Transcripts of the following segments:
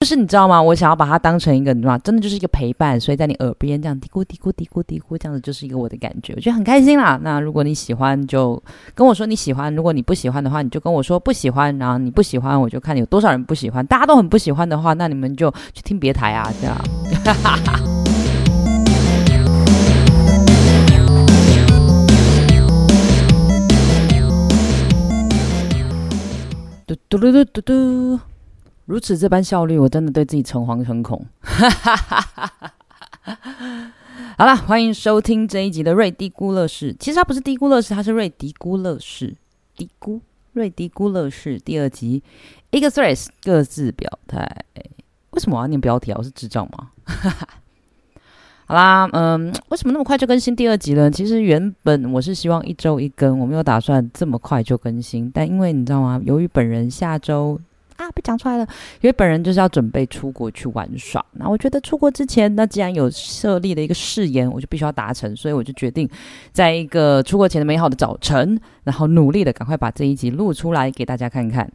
就是你知道吗？我想要把它当成一个，你知道吗？真的就是一个陪伴，所以在你耳边这样嘀咕嘀咕嘀咕嘀咕，这样子就是一个我的感觉，我觉得很开心啦。那如果你喜欢，就跟我说你喜欢；如果你不喜欢的话，你就跟我说不喜欢。然后你不喜欢，我就看有多少人不喜欢。大家都很不喜欢的话，那你们就去听别台啊，这样。嘟嘟嘟嘟嘟嘟。如此这般效率，我真的对自己诚惶诚恐。好了，欢迎收听这一集的瑞迪估乐事。其实它不是低估乐事，它是瑞迪估乐事。低估瑞迪估乐事第二集，一个 three 各自表态。为什么我要念标题啊？我是智障吗？好啦，嗯，为什么那么快就更新第二集呢？其实原本我是希望一周一更，我没有打算这么快就更新。但因为你知道吗？由于本人下周。啊，被讲出来了！因为本人就是要准备出国去玩耍。那我觉得出国之前，那既然有设立的一个誓言，我就必须要达成，所以我就决定，在一个出国前的美好的早晨，然后努力的赶快把这一集录出来给大家看看。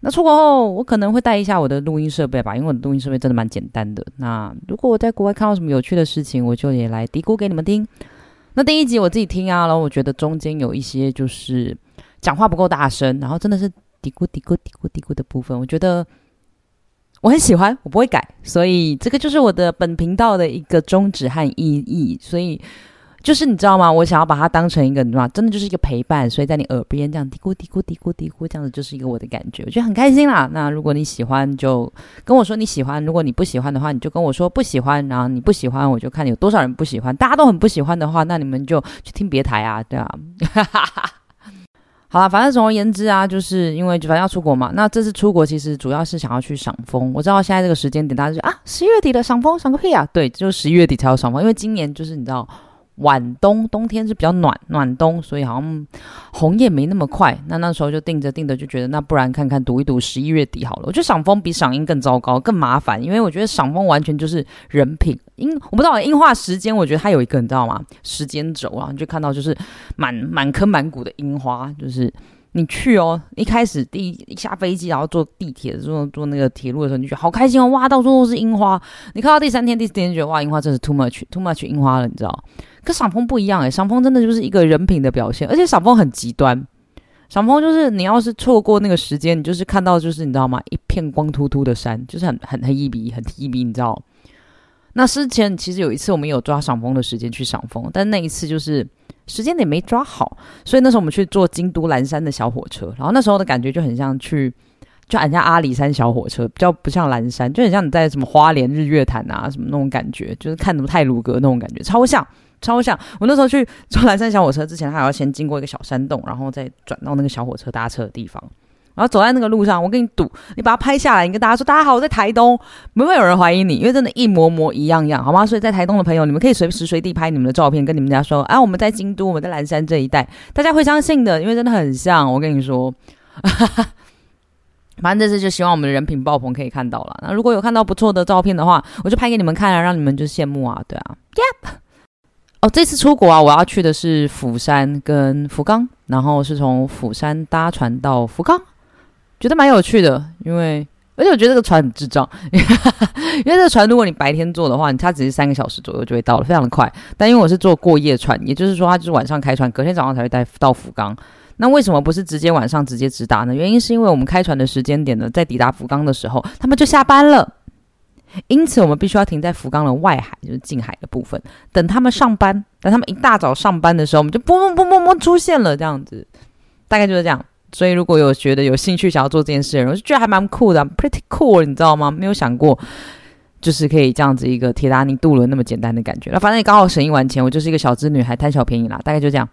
那出国后，我可能会带一下我的录音设备吧，因为我的录音设备真的蛮简单的。那如果我在国外看到什么有趣的事情，我就也来嘀咕给你们听。那第一集我自己听啊，然后我觉得中间有一些就是讲话不够大声，然后真的是。嘀咕嘀咕嘀咕嘀咕的部分，我觉得我很喜欢，我不会改，所以这个就是我的本频道的一个宗旨和意义。所以就是你知道吗？我想要把它当成一个，你知道？真的就是一个陪伴，所以在你耳边这样嘀咕嘀咕嘀咕嘀咕，这样子就是一个我的感觉，我觉得很开心啦。那如果你喜欢，就跟我说你喜欢；如果你不喜欢的话，你就跟我说不喜欢。然后你不喜欢，我就看有多少人不喜欢。大家都很不喜欢的话，那你们就去听别台啊，对吧啊。好了，反正总而言之啊，就是因为反正要出国嘛。那这次出国其实主要是想要去赏枫。我知道现在这个时间点，大家就啊，十一月底的赏枫，赏个屁啊！对，就十一月底才有赏枫，因为今年就是你知道。晚冬，冬天是比较暖暖冬，所以好像红叶没那么快。那那时候就定着定着，就觉得那不然看看赌一赌十一月底好了。我觉得赏枫比赏樱更糟糕，更麻烦，因为我觉得赏枫完全就是人品。樱我不知道樱花时间，我觉得它有一个你知道吗？时间轴啊，你就看到就是满满坑满谷的樱花，就是你去哦，一开始第一下飞机，然后坐地铁坐坐那个铁路的时候，你觉得好开心哦，哇，到处都是樱花。你看到第三天、第四天，觉得哇，樱花真是 too much，too much 樱花了，你知道。跟赏枫不一样诶，赏枫真的就是一个人品的表现，而且赏枫很极端。赏枫就是你要是错过那个时间，你就是看到就是你知道吗？一片光秃秃的山，就是很很很一笔很一笔，你知道？那之前其实有一次我们有抓赏枫的时间去赏枫，但那一次就是时间点没抓好，所以那时候我们去坐京都岚山的小火车，然后那时候的感觉就很像去就很像阿里山小火车，比较不像蓝山，就很像你在什么花莲日月潭啊什么那种感觉，就是看什么泰鲁阁那种感觉，超像。超像！我那时候去 坐蓝山小火车之前，还要先经过一个小山洞，然后再转到那个小火车搭车的地方。然后走在那个路上，我跟你赌，你把它拍下来，你跟大家说：“大家好，我在台东。”不会有人怀疑你，因为真的，一模模一样样，好吗？所以在台东的朋友，你们可以随时随地拍你们的照片，跟你们家说：“啊，我们在京都，我们在蓝山这一带。”大家会相信的，因为真的很像。我跟你说，反正这次就希望我们的人品爆棚，可以看到了。那如果有看到不错的照片的话，我就拍给你们看啊，让你们就羡慕啊，对啊耶。哦，这次出国啊，我要去的是釜山跟福冈，然后是从釜山搭船到福冈，觉得蛮有趣的。因为而且我觉得这个船很智障，因为这个船如果你白天坐的话，它只是三个小时左右就会到了，非常的快。但因为我是坐过夜船，也就是说它就是晚上开船，隔天早上才会带到福冈。那为什么不是直接晚上直接直达呢？原因是因为我们开船的时间点呢，在抵达福冈的时候，他们就下班了。因此，我们必须要停在福冈的外海，就是近海的部分，等他们上班。等他们一大早上班的时候，我们就嘣嘣嘣嘣嘣出现了，这样子，大概就是这样。所以，如果有觉得有兴趣想要做这件事的人，我就觉得还蛮酷的，pretty cool，你知道吗？没有想过，就是可以这样子一个铁达尼渡轮那么简单的感觉。那反正也刚好省一晚钱，我就是一个小资女孩，贪小便宜啦，大概就这样。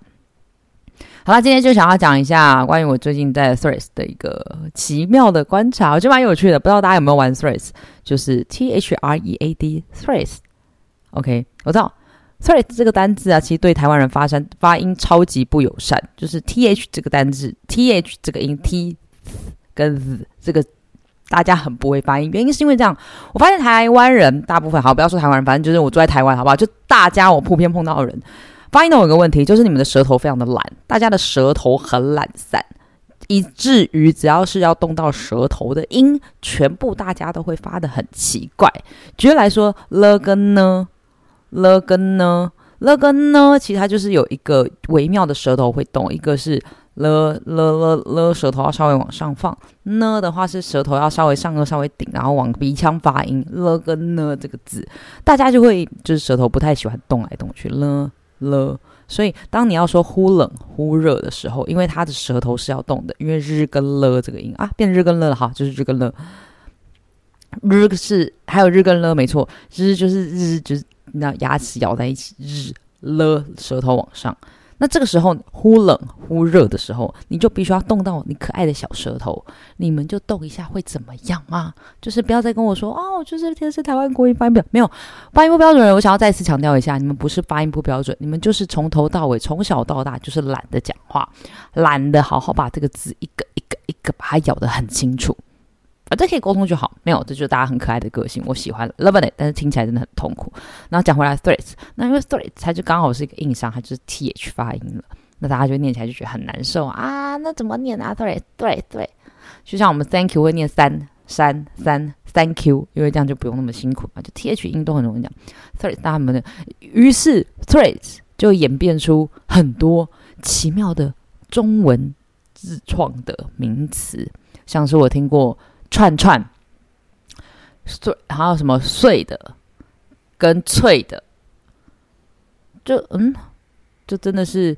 好了，今天就想要讲一下关于我最近在 Threads 的一个奇妙的观察，我觉得蛮有趣的。不知道大家有没有玩 Threads，就是 T H R E A D Threads。OK，我知道 Threads 这个单字啊，其实对台湾人发声发音超级不友善，就是 T H 这个单字，T H 这个音 T 跟 Z 这个大家很不会发音。原因是因为这样，我发现台湾人大部分，好不要说台湾人，反正就是我住在台湾，好不好？就大家我普遍碰到的人。发音都有个问题，就是你们的舌头非常的懒，大家的舌头很懒散，以至于只要是要动到舌头的音，全部大家都会发的很奇怪。举例来说，了跟呢，了跟呢，了跟呢，其实它就是有一个微妙的舌头会动，一个是。了了了了，舌头要稍微往上放。呢的话是舌头要稍微上颚稍微顶，然后往鼻腔发音。了跟呢这个字，大家就会就是舌头不太喜欢动来动去。了了，所以当你要说忽冷忽热的时候，因为它的舌头是要动的，因为日跟了这个音啊，变日跟了哈，就是日跟了。日是还有日跟了，没错，日就是日就是那牙齿咬在一起，日了舌头往上。那这个时候忽冷忽热的时候，你就必须要动到你可爱的小舌头，你们就动一下会怎么样吗？就是不要再跟我说哦，就是这是台湾国语发音标没有发音不标准人，我想要再次强调一下，你们不是发音不标准，你们就是从头到尾从小到大就是懒得讲话，懒得好好把这个字一个一个一个把它咬得很清楚。啊，这可以沟通就好，没有，这就是大家很可爱的个性，我喜欢 love it，但是听起来真的很痛苦。然后讲回来，threats，那因为 threats 它就刚好是一个硬伤，它就是 th 发音了，那大家就念起来就觉得很难受啊。那怎么念啊？threat，对对，就像我们 thank you 会念三三三 thank you，因为这样就不用那么辛苦嘛，就 th 音都很容易讲。threats 大家们的，于是 threats 就演变出很多奇妙的中文自创的名词，像是我听过。串串碎，还有什么碎的跟脆的，就嗯，就真的是，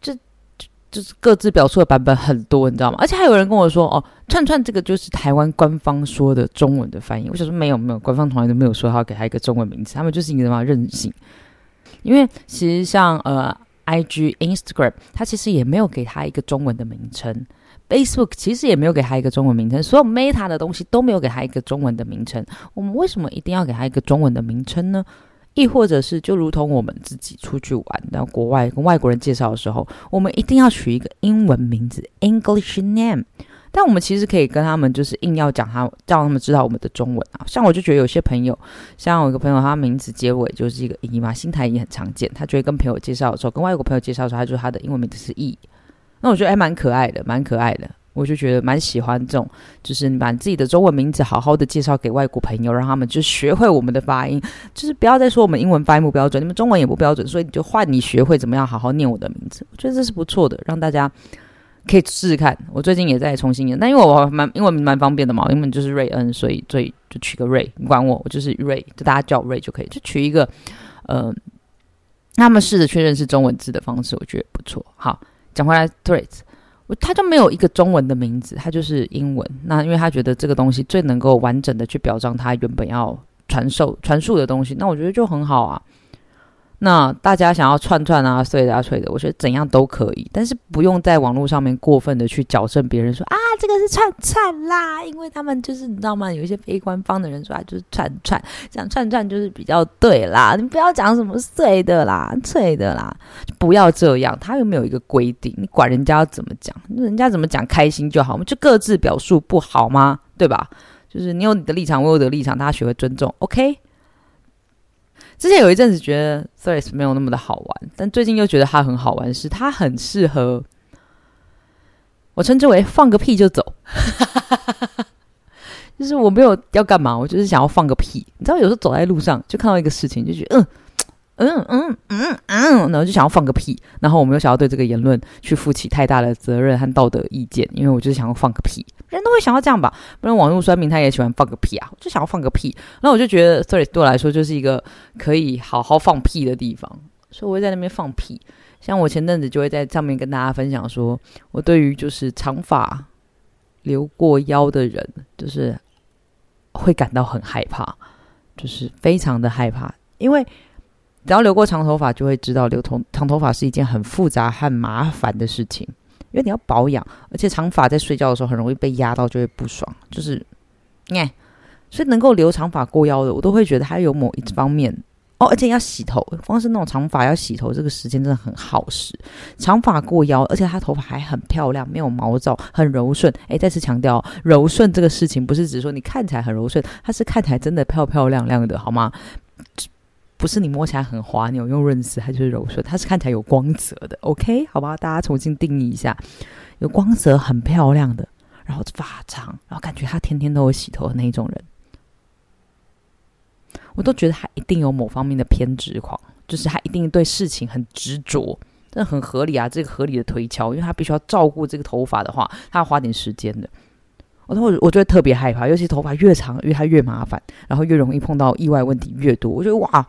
就就就是各自表述的版本很多，你知道吗？而且还有人跟我说，哦，串串这个就是台湾官方说的中文的翻译。我想说没有没有，官方从来都没有说要给他一个中文名字，他们就是一个什么任性。因为其实像呃，I G Instagram，它其实也没有给他一个中文的名称。Facebook 其实也没有给它一个中文名称，所有 Meta 的东西都没有给它一个中文的名称。我们为什么一定要给它一个中文的名称呢？亦或者是就如同我们自己出去玩到国外跟外国人介绍的时候，我们一定要取一个英文名字 English name。但我们其实可以跟他们就是硬要讲他，让他们知道我们的中文啊。像我就觉得有些朋友，像我一个朋友，他名字结尾就是一个 E 嘛，新台也很常见。他觉得跟朋友介绍的时候，跟外国朋友介绍的时候，他就他的英文名字是 E。那我觉得还蛮可爱的，蛮可爱的。我就觉得蛮喜欢这种，就是你把自己的中文名字好好的介绍给外国朋友，让他们就学会我们的发音。就是不要再说我们英文发音不标准，你们中文也不标准，所以你就换你学会怎么样好好念我的名字。我觉得这是不错的，让大家可以试试看。我最近也在重新念，但因为我蛮英文蛮方便的嘛，英文就是瑞恩，所以所以就取个瑞，你管我，我就是瑞，就大家叫我瑞就可以，就取一个呃，他们试着确认是中文字的方式，我觉得不错。好。讲回来，threats，我他就没有一个中文的名字，他就是英文。那因为他觉得这个东西最能够完整的去表彰他原本要传授、传述的东西，那我觉得就很好啊。那大家想要串串啊、碎的啊、脆的，我觉得怎样都可以，但是不用在网络上面过分的去矫正别人说啊，这个是串串啦，因为他们就是你知道吗？有一些非官方的人说啊，就是串串，讲串串就是比较对啦，你不要讲什么碎的啦、脆的啦，不要这样。他又没有一个规定，你管人家要怎么讲，人家怎么讲开心就好，我们就各自表述不好吗？对吧？就是你有你的立场，我有我的立场，大家学会尊重，OK。之前有一阵子觉得 Threads 没有那么的好玩，但最近又觉得它很好玩，是它很适合我称之为放个屁就走，就是我没有要干嘛，我就是想要放个屁。你知道，有时候走在路上就看到一个事情，就觉得嗯。嗯嗯嗯嗯，然后就想要放个屁，然后我没有想要对这个言论去负起太大的责任和道德意见，因为我就是想要放个屁，人都会想要这样吧，不然网络酸民他也喜欢放个屁啊，就想要放个屁，那我就觉得，sorry 对我来说就是一个可以好好放屁的地方，所以我会在那边放屁。像我前阵子就会在上面跟大家分享，说我对于就是长发留过腰的人，就是会感到很害怕，就是非常的害怕，因为。只要留过长头发，就会知道留头长头发是一件很复杂和麻烦的事情，因为你要保养，而且长发在睡觉的时候很容易被压到，就会不爽。就是，哎，所以能够留长发过腰的，我都会觉得它有某一方面哦，而且要洗头，光是那种长发要洗头，这个时间真的很耗时。长发过腰，而且他头发还很漂亮，没有毛躁，很柔顺。哎，再次强调，柔顺这个事情不是只说你看起来很柔顺，它是看起来真的漂漂亮亮的，好吗？不是你摸起来很滑扭用润丝，它就是柔顺，它是看起来有光泽的。OK，好吧，大家重新定义一下，有光泽、很漂亮的，然后发长，然后感觉他天天都有洗头的那一种人，我都觉得他一定有某方面的偏执狂，就是他一定对事情很执着，这很合理啊，这个合理的推敲，因为他必须要照顾这个头发的话，他要花点时间的。我我我觉得特别害怕，尤其头发越长，因为它越麻烦，然后越容易碰到意外问题越多。我觉得哇，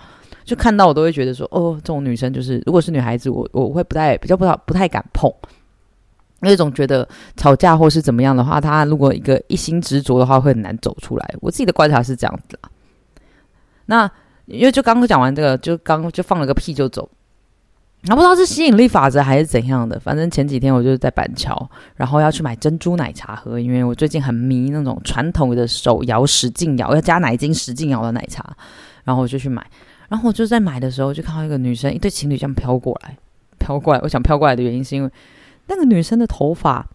就看到我都会觉得说，哦，这种女生就是，如果是女孩子，我我会不太比较不太不太敢碰，因为总觉得吵架或是怎么样的话，她如果一个一心执着的话，会很难走出来。我自己的观察是这样子啦。那因为就刚刚讲完这个，就刚就放了个屁就走。那不知道是吸引力法则还是怎样的，反正前几天我就是在板桥，然后要去买珍珠奶茶喝，因为我最近很迷那种传统的手摇使劲摇，要加奶精使劲摇的奶茶，然后我就去买，然后我就在买的时候就看到一个女生，一对情侣这样飘过来，飘过来。我想飘过来的原因是因为那个女生的头发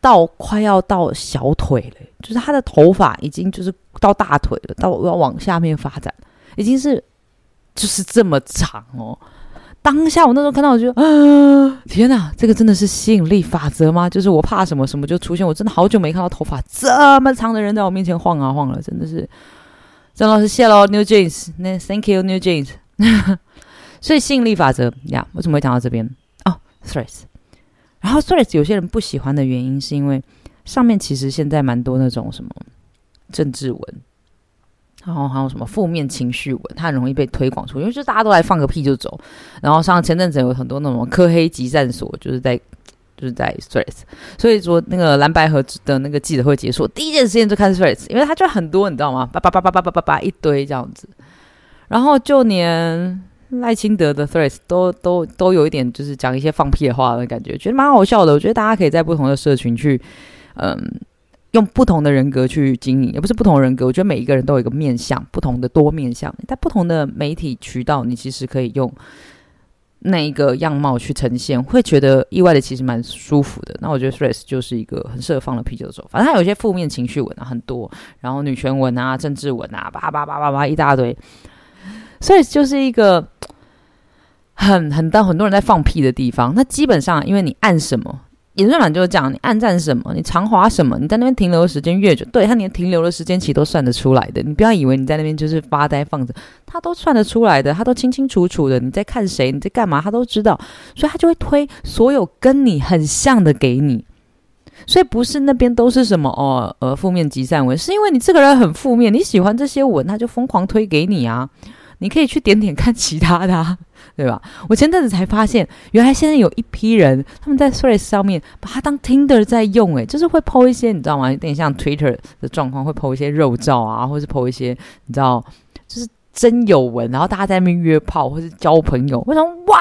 到快要到小腿了，就是她的头发已经就是到大腿了，到要往下面发展，已经是就是这么长哦。当下我那时候看到，我就啊，天哪，这个真的是吸引力法则吗？就是我怕什么什么就出现。我真的好久没看到头发这么长的人在我面前晃啊晃了，真的是。张老师谢喽，New Jeans，那 Thank you New Jeans。所以吸引力法则呀，为什么会讲到这边？哦，Threads。然后 Threads 有些人不喜欢的原因，是因为上面其实现在蛮多那种什么政治文。然后还有什么负面情绪文，它很容易被推广出，因为就大家都来放个屁就走。然后像前阵子有很多那种科黑集战所，就是在就是在 stress，所以说那个蓝白河的那个记者会结束，第一件事情就看 stress，因为他就很多，你知道吗？叭叭叭叭叭叭叭叭一堆这样子。然后就连赖清德的 threats 都都都有一点就是讲一些放屁的话的感觉，觉得蛮好笑的。我觉得大家可以在不同的社群去，嗯。用不同的人格去经营，也不是不同人格。我觉得每一个人都有一个面相，不同的多面相。在不同的媒体渠道，你其实可以用那一个样貌去呈现，会觉得意外的其实蛮舒服的。那我觉得 Stress 就是一个很适合放了啤酒的时候。反正它有一些负面情绪文啊，很多，然后女权文啊、政治文啊，叭叭叭叭叭一大堆。所以就是一个很很当很多人在放屁的地方。那基本上，因为你按什么？演算法就是这样，你按赞什么，你长滑什么，你在那边停留的时间越久，对他连停留的时间其实都算得出来的。你不要以为你在那边就是发呆放着，他都算得出来的，他都清清楚楚的。你在看谁，你在干嘛，他都知道，所以他就会推所有跟你很像的给你。所以不是那边都是什么哦，呃，负面集散文，是因为你这个人很负面，你喜欢这些文，他就疯狂推给你啊。你可以去点点看其他的。对吧？我前阵子才发现，原来现在有一批人他们在 Threads 上面把它当 Tinder 在用，诶，就是会 PO 一些你知道吗？有点像 Twitter 的状况，会 PO 一些肉照啊，或是 PO 一些你知道，就是真有文，然后大家在那边约炮或是交朋友。我想，哇，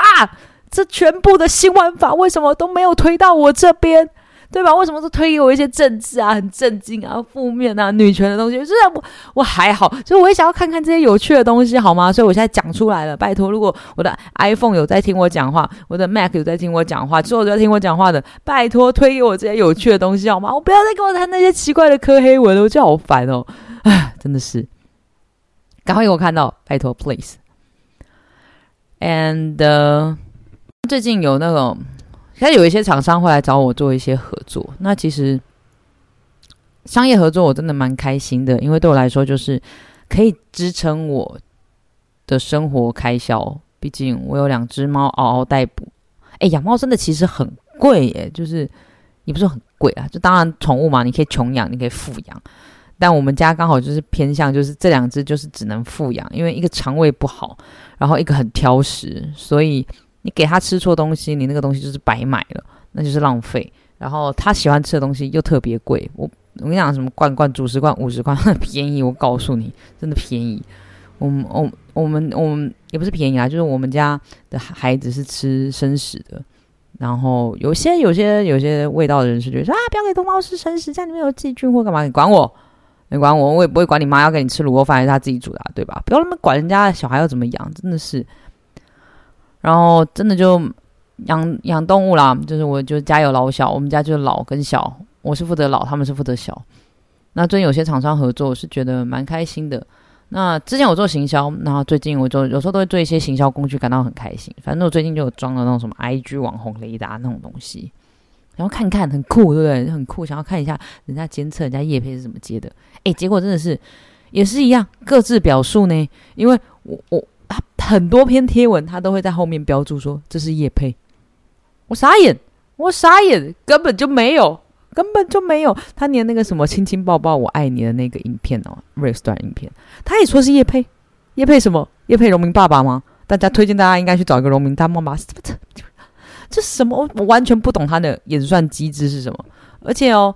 这全部的新玩法为什么都没有推到我这边？对吧？为什么都推给我一些政治啊、很震惊啊、负面啊、女权的东西？就是我我还好，所以我也想要看看这些有趣的东西，好吗？所以我现在讲出来了，拜托，如果我的 iPhone 有在听我讲话，我的 Mac 有在听我讲话，之后都在听我讲话的，拜托推给我这些有趣的东西，好吗？我不要再跟我谈那些奇怪的科黑文了，我觉得好烦哦！唉，真的是，赶快给我看到，拜托，please。And 最近有那种。其实有一些厂商会来找我做一些合作，那其实商业合作我真的蛮开心的，因为对我来说就是可以支撑我的生活开销。毕竟我有两只猫嗷嗷待哺，哎，养猫真的其实很贵耶，就是也不是很贵啊，就当然宠物嘛，你可以穷养，你可以富养，但我们家刚好就是偏向就是这两只就是只能富养，因为一个肠胃不好，然后一个很挑食，所以。你给他吃错东西，你那个东西就是白买了，那就是浪费。然后他喜欢吃的东西又特别贵，我我跟你讲，什么罐罐主食罐五十块便宜，我告诉你，真的便宜。我们我我们我们也不是便宜啊，就是我们家的孩子是吃生食的。然后有些有些有些味道的人是觉得说啊，不要给猫吃生食，家里面有寄菌或干嘛？你管我？你管我？我也不会管你妈要给你吃卤肉饭还是他自己煮的，对吧？不要那么管人家小孩要怎么养，真的是。然后真的就养养动物啦，就是我就家有老小，我们家就老跟小，我是负责老，他们是负责小。那最近有些厂商合作，我是觉得蛮开心的。那之前我做行销，然后最近我就有时候都会做一些行销工具，感到很开心。反正我最近就有装了那种什么 IG 网红雷达那种东西，然后看看很酷，对不对？很酷，想要看一下人家监测人家叶配是怎么接的。诶，结果真的是也是一样，各自表述呢。因为我我很多篇贴文，他都会在后面标注说这是叶配，我傻眼，我傻眼，根本就没有。根本就没有，他连那个什么亲亲抱抱我爱你的那个影片哦，race 段影片，他也说是叶佩，叶佩什么？叶佩荣民爸爸吗？大家推荐大家应该去找一个荣民大妈吧。这这什么？我完全不懂他的演算机制是什么，而且哦，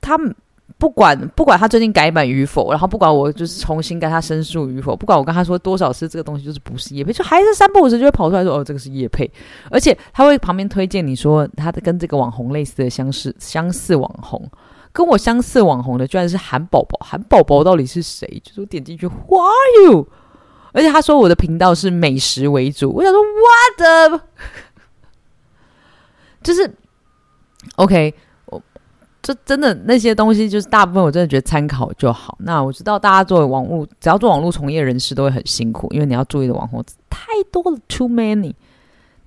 他们。不管不管他最近改版与否，然后不管我就是重新跟他申诉与否，不管我跟他说多少次这个东西就是不是叶配，就还是三不五时就会跑出来说哦这个是叶配，而且他会旁边推荐你说他的跟这个网红类似的相似相似网红，跟我相似网红的居然是韩宝宝，韩宝宝到底是谁？就是我点进去，Who are you？而且他说我的频道是美食为主，我想说 What？The? 就是 OK。就真的那些东西，就是大部分我真的觉得参考就好。那我知道大家作为网络，只要做网络从业人士都会很辛苦，因为你要注意的网红太多了，too many。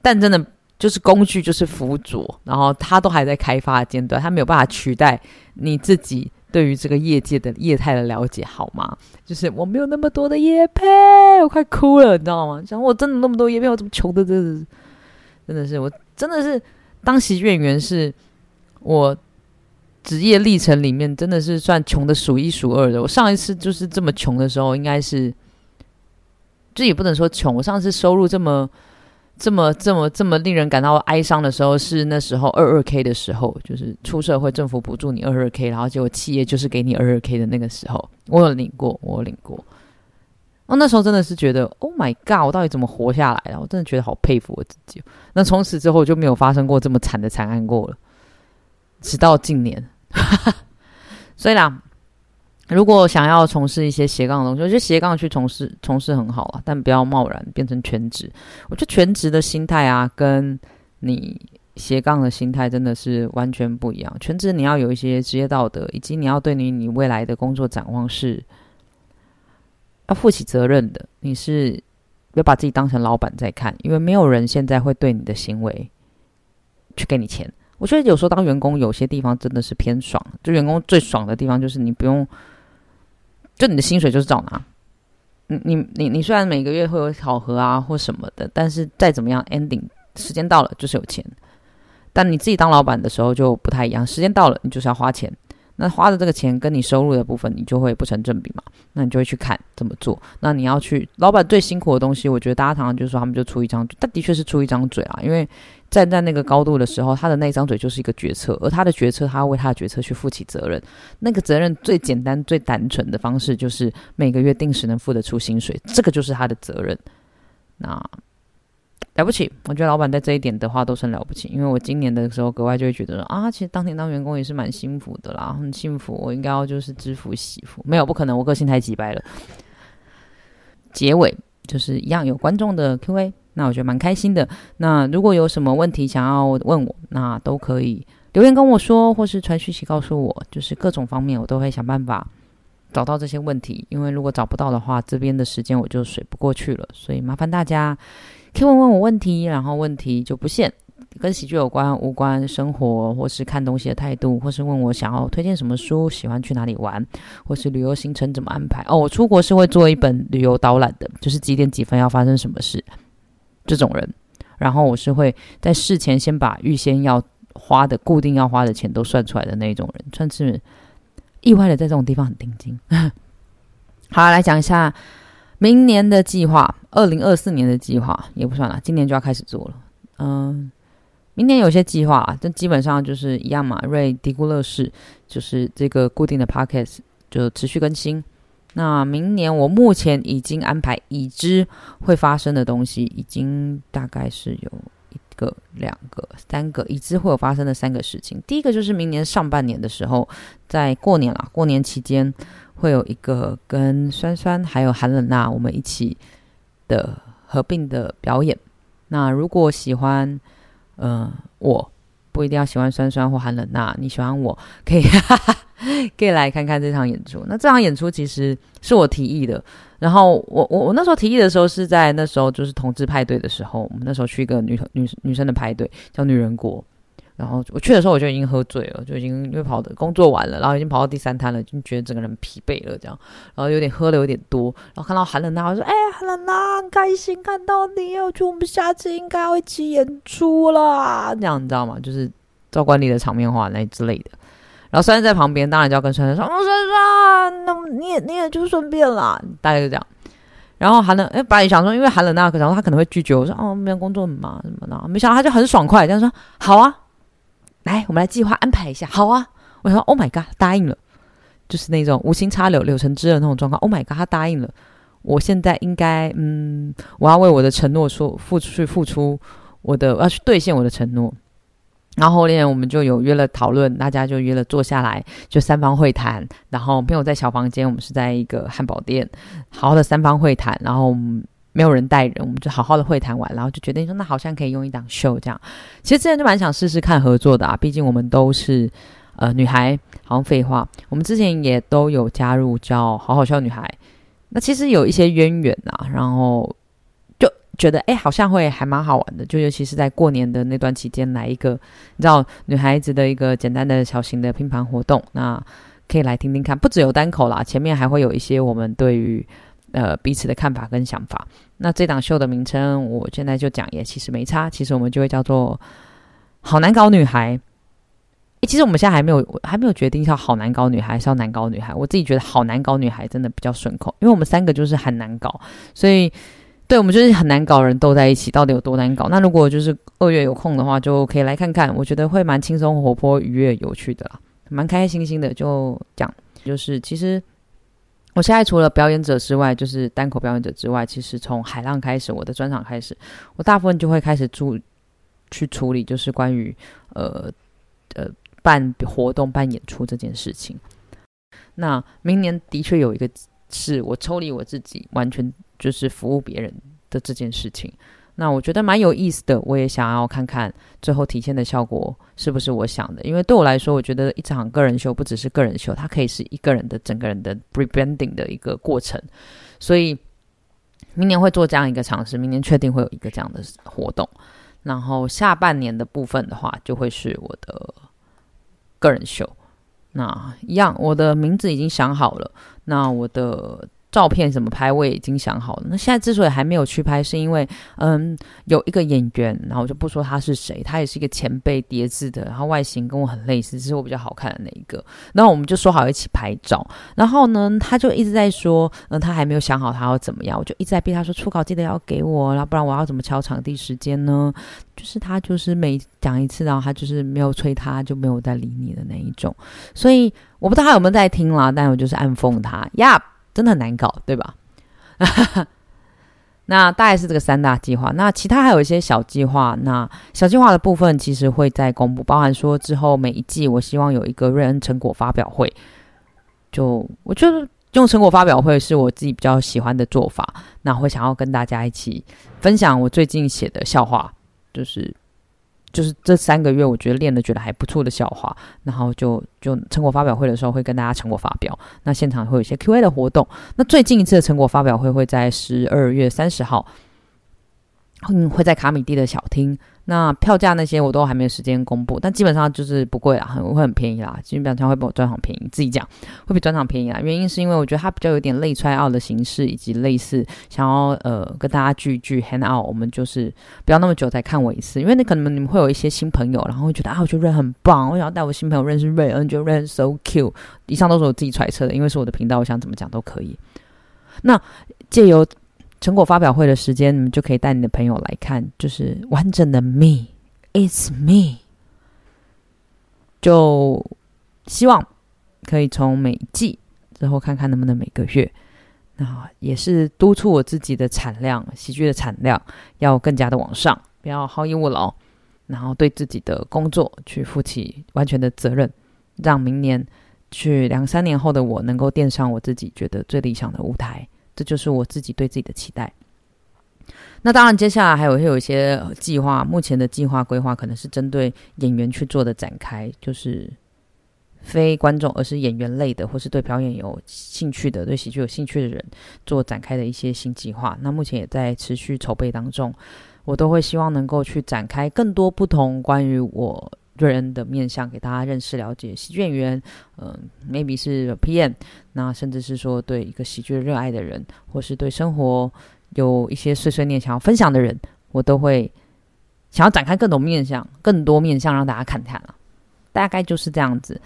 但真的就是工具就是辅佐，然后它都还在开发的阶段，它没有办法取代你自己对于这个业界的业态的了解，好吗？就是我没有那么多的业配，我快哭了，你知道吗？想我真的那么多业配，我怎么穷的？真的，真的是我真的是当喜剧演员是我。职业历程里面真的是算穷的数一数二的。我上一次就是这么穷的时候，应该是，这也不能说穷。我上次收入这么、这么、这么、这么令人感到哀伤的时候，是那时候二二 k 的时候，就是出社会政府补助你二二 k，然后结果企业就是给你二二 k 的那个时候，我有领过，我有领过。哦，那时候真的是觉得，Oh my God，我到底怎么活下来了？我真的觉得好佩服我自己。那从此之后就没有发生过这么惨的惨案过了。直到近年，所以啦，如果想要从事一些斜杠的东西，我觉得斜杠去从事从事很好啊，但不要贸然变成全职。我觉得全职的心态啊，跟你斜杠的心态真的是完全不一样。全职你要有一些职业道德，以及你要对你你未来的工作展望是要负起责任的。你是要把自己当成老板在看，因为没有人现在会对你的行为去给你钱。我觉得有时候当员工，有些地方真的是偏爽。就员工最爽的地方，就是你不用，就你的薪水就是照拿。你你你你虽然每个月会有考核啊或什么的，但是再怎么样，ending 时间到了就是有钱。但你自己当老板的时候就不太一样，时间到了你就是要花钱。那花的这个钱跟你收入的部分，你就会不成正比嘛？那你就会去看怎么做。那你要去老板最辛苦的东西，我觉得大家常常就是说他们就出一张，但的确是出一张嘴啊。因为站在那个高度的时候，他的那张嘴就是一个决策，而他的决策，他要为他的决策去负起责任。那个责任最简单、最单纯的方式就是每个月定时能付得出薪水，这个就是他的责任。那。了不起，我觉得老板在这一点的话都是了不起，因为我今年的时候格外就会觉得说啊，其实当年当员工也是蛮幸福的啦，很幸福，我应该要就是知福惜福，没有不可能，我个性太急败了。结尾就是一样有观众的 Q&A，那我觉得蛮开心的。那如果有什么问题想要问我，那都可以留言跟我说，或是传讯息告诉我，就是各种方面我都会想办法找到这些问题，因为如果找不到的话，这边的时间我就水不过去了，所以麻烦大家。可以问问我问题，然后问题就不限跟喜剧有关、无关生活，或是看东西的态度，或是问我想要推荐什么书，喜欢去哪里玩，或是旅游行程怎么安排。哦，我出国是会做一本旅游导览的，就是几点几分要发生什么事这种人。然后我是会在事前先把预先要花的、固定要花的钱都算出来的那一种人，算是意外的在这种地方很定金。好，来讲一下。明年的计划，二零二四年的计划也不算了，今年就要开始做了。嗯，明年有些计划，但基本上就是一样嘛。瑞迪古乐事就是这个固定的 podcast 就持续更新。那明年我目前已经安排已知会发生的东西，已经大概是有一个、两个、三个已知会有发生的三个事情。第一个就是明年上半年的时候，在过年了，过年期间。会有一个跟酸酸还有韩冷娜我们一起的合并的表演。那如果喜欢，呃，我不一定要喜欢酸酸或韩冷娜，你喜欢我可以 可以来看看这场演出。那这场演出其实是我提议的，然后我我我那时候提议的时候是在那时候就是同志派对的时候，我们那时候去一个女女女生的派对，叫女人国。然后我去的时候我就已经喝醉了，就已经因为跑的工作完了，然后已经跑到第三摊了，就觉得整个人疲惫了这样，然后有点喝的有点多，然后看到韩冷娜，我说：“哎，韩冷娜，很开心看到你，我觉得我们下次应该要一起演出啦。”这样你知道吗？就是照管理的场面话那之类的。然后虽然在旁边，当然就要跟珊珊说：“哦珊珊，那你也你也就顺便啦。”大概就这样。然后寒冷哎，本来想说，因为寒冷那个，然后他可能会拒绝我说：“哦，没有工作很忙什么的。”没想到他就很爽快，这样说：“好啊。”来，我们来计划安排一下。好啊，我说，Oh my god，答应了，就是那种无心插柳柳成枝的那种状况。Oh my god，他答应了。我现在应该，嗯，我要为我的承诺说付出去，付出我的，我要去兑现我的承诺。然后后面我们就有约了讨论，大家就约了坐下来，就三方会谈。然后没有在小房间，我们是在一个汉堡店，好好的三方会谈。然后。没有人带人，我们就好好的会谈完，然后就决定说，那好像可以用一档秀这样。其实之前就蛮想试试看合作的啊，毕竟我们都是呃女孩，好像废话。我们之前也都有加入叫好好笑女孩，那其实有一些渊源啊，然后觉得哎，好像会还蛮好玩的。就尤其是在过年的那段期间，来一个你知道女孩子的一个简单的小型的拼盘活动，那可以来听听看。不只有单口啦，前面还会有一些我们对于。呃，彼此的看法跟想法。那这档秀的名称，我现在就讲也其实没差。其实我们就会叫做“好难搞女孩”。诶，其实我们现在还没有还没有决定要“好难搞女孩”还是要“难搞女孩”。我自己觉得“好难搞女孩”真的比较顺口，因为我们三个就是很难搞，所以对我们就是很难搞人斗在一起，到底有多难搞？那如果就是二月有空的话，就可以来看看。我觉得会蛮轻松、活泼、愉悦、有趣的啦，蛮开开心心的。就讲，就是其实。我现在除了表演者之外，就是单口表演者之外，其实从海浪开始，我的专场开始，我大部分就会开始注去处理，就是关于呃呃办活动、办演出这件事情。那明年的确有一个是我抽离我自己，完全就是服务别人的这件事情。那我觉得蛮有意思的，我也想要看看最后体现的效果是不是我想的。因为对我来说，我觉得一场个人秀不只是个人秀，它可以是一个人的整个人的 rebranding 的一个过程。所以明年会做这样一个尝试，明年确定会有一个这样的活动。然后下半年的部分的话，就会是我的个人秀。那一样，我的名字已经想好了。那我的。照片怎么拍我也已经想好了。那现在之所以还没有去拍，是因为嗯有一个演员，然后我就不说他是谁，他也是一个前辈叠字的，然后外形跟我很类似，是我比较好看的那一个。然后我们就说好一起拍照。然后呢，他就一直在说，嗯，他还没有想好他要怎么样。我就一直在逼他说，初稿记得要给我，然后不然我要怎么敲场地时间呢？就是他就是每讲一次，然后他就是没有催他，就没有再理你的那一种。所以我不知道他有没有在听啦，但我就是暗讽他呀。真的很难搞，对吧？那大概是这个三大计划。那其他还有一些小计划。那小计划的部分其实会在公布，包含说之后每一季，我希望有一个瑞恩成果发表会。就我觉得用成果发表会是我自己比较喜欢的做法。那会想要跟大家一起分享我最近写的笑话，就是。就是这三个月，我觉得练的觉得还不错的笑话，然后就就成果发表会的时候会跟大家成果发表。那现场会有一些 Q&A 的活动。那最近一次的成果发表会会在十二月三十号，嗯，会在卡米蒂的小厅。那票价那些我都还没有时间公布，但基本上就是不贵啦，很会很便宜啦，基本上会比我专场便宜。自己讲会比专场便宜啦，原因是因为我觉得它比较有点类揣奥的形式，以及类似想要呃跟大家聚一聚 hang out，我们就是不要那么久才看我一次，因为那可能你们会有一些新朋友，然后会觉得啊，我觉得瑞很棒，我想要带我新朋友认识瑞恩，觉得瑞恩 so cute。以上都是我自己揣测的，因为是我的频道，我想怎么讲都可以。那借由成果发表会的时间，你们就可以带你的朋友来看，就是完整的 me，it's me。就希望可以从每季之后看看能不能每个月，那也是督促我自己的产量，喜剧的产量要更加的往上，不要好逸恶劳，然后对自己的工作去负起完全的责任，让明年去两三年后的我能够垫上我自己觉得最理想的舞台。这就是我自己对自己的期待。那当然，接下来还有会有一些计划。目前的计划规划可能是针对演员去做的展开，就是非观众，而是演员类的，或是对表演有兴趣的、对喜剧有兴趣的人做展开的一些新计划。那目前也在持续筹备当中，我都会希望能够去展开更多不同关于我瑞恩的面相，给大家认识、了解喜剧演员。嗯，maybe 是 PM，那甚至是说对一个喜剧热爱的人，或是对生活有一些碎碎念想要分享的人，我都会想要展开更多面相、更多面相让大家看看了。大概就是这样子。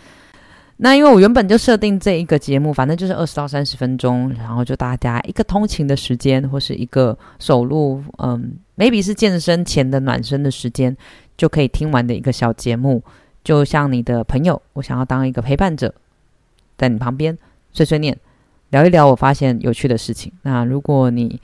那因为我原本就设定这一个节目，反正就是二十到三十分钟，然后就大家一个通勤的时间，或是一个走路，嗯，maybe 是健身前的暖身的时间，就可以听完的一个小节目。就像你的朋友，我想要当一个陪伴者，在你旁边碎碎念，聊一聊我发现有趣的事情。那如果你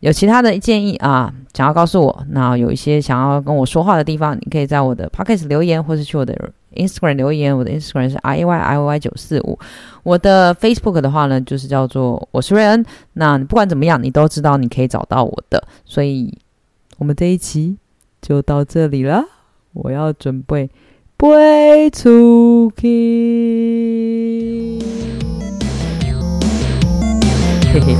有其他的建议啊，想要告诉我，那有一些想要跟我说话的地方，你可以在我的 podcast 留言，或是去我的。Instagram 留言，我的 Instagram 是 i y i y 九四五。我的 Facebook 的话呢，就是叫做我是瑞恩。那不管怎么样，你都知道你可以找到我的。所以，我们这一期就到这里了。我要准备飞出去，嘿嘿。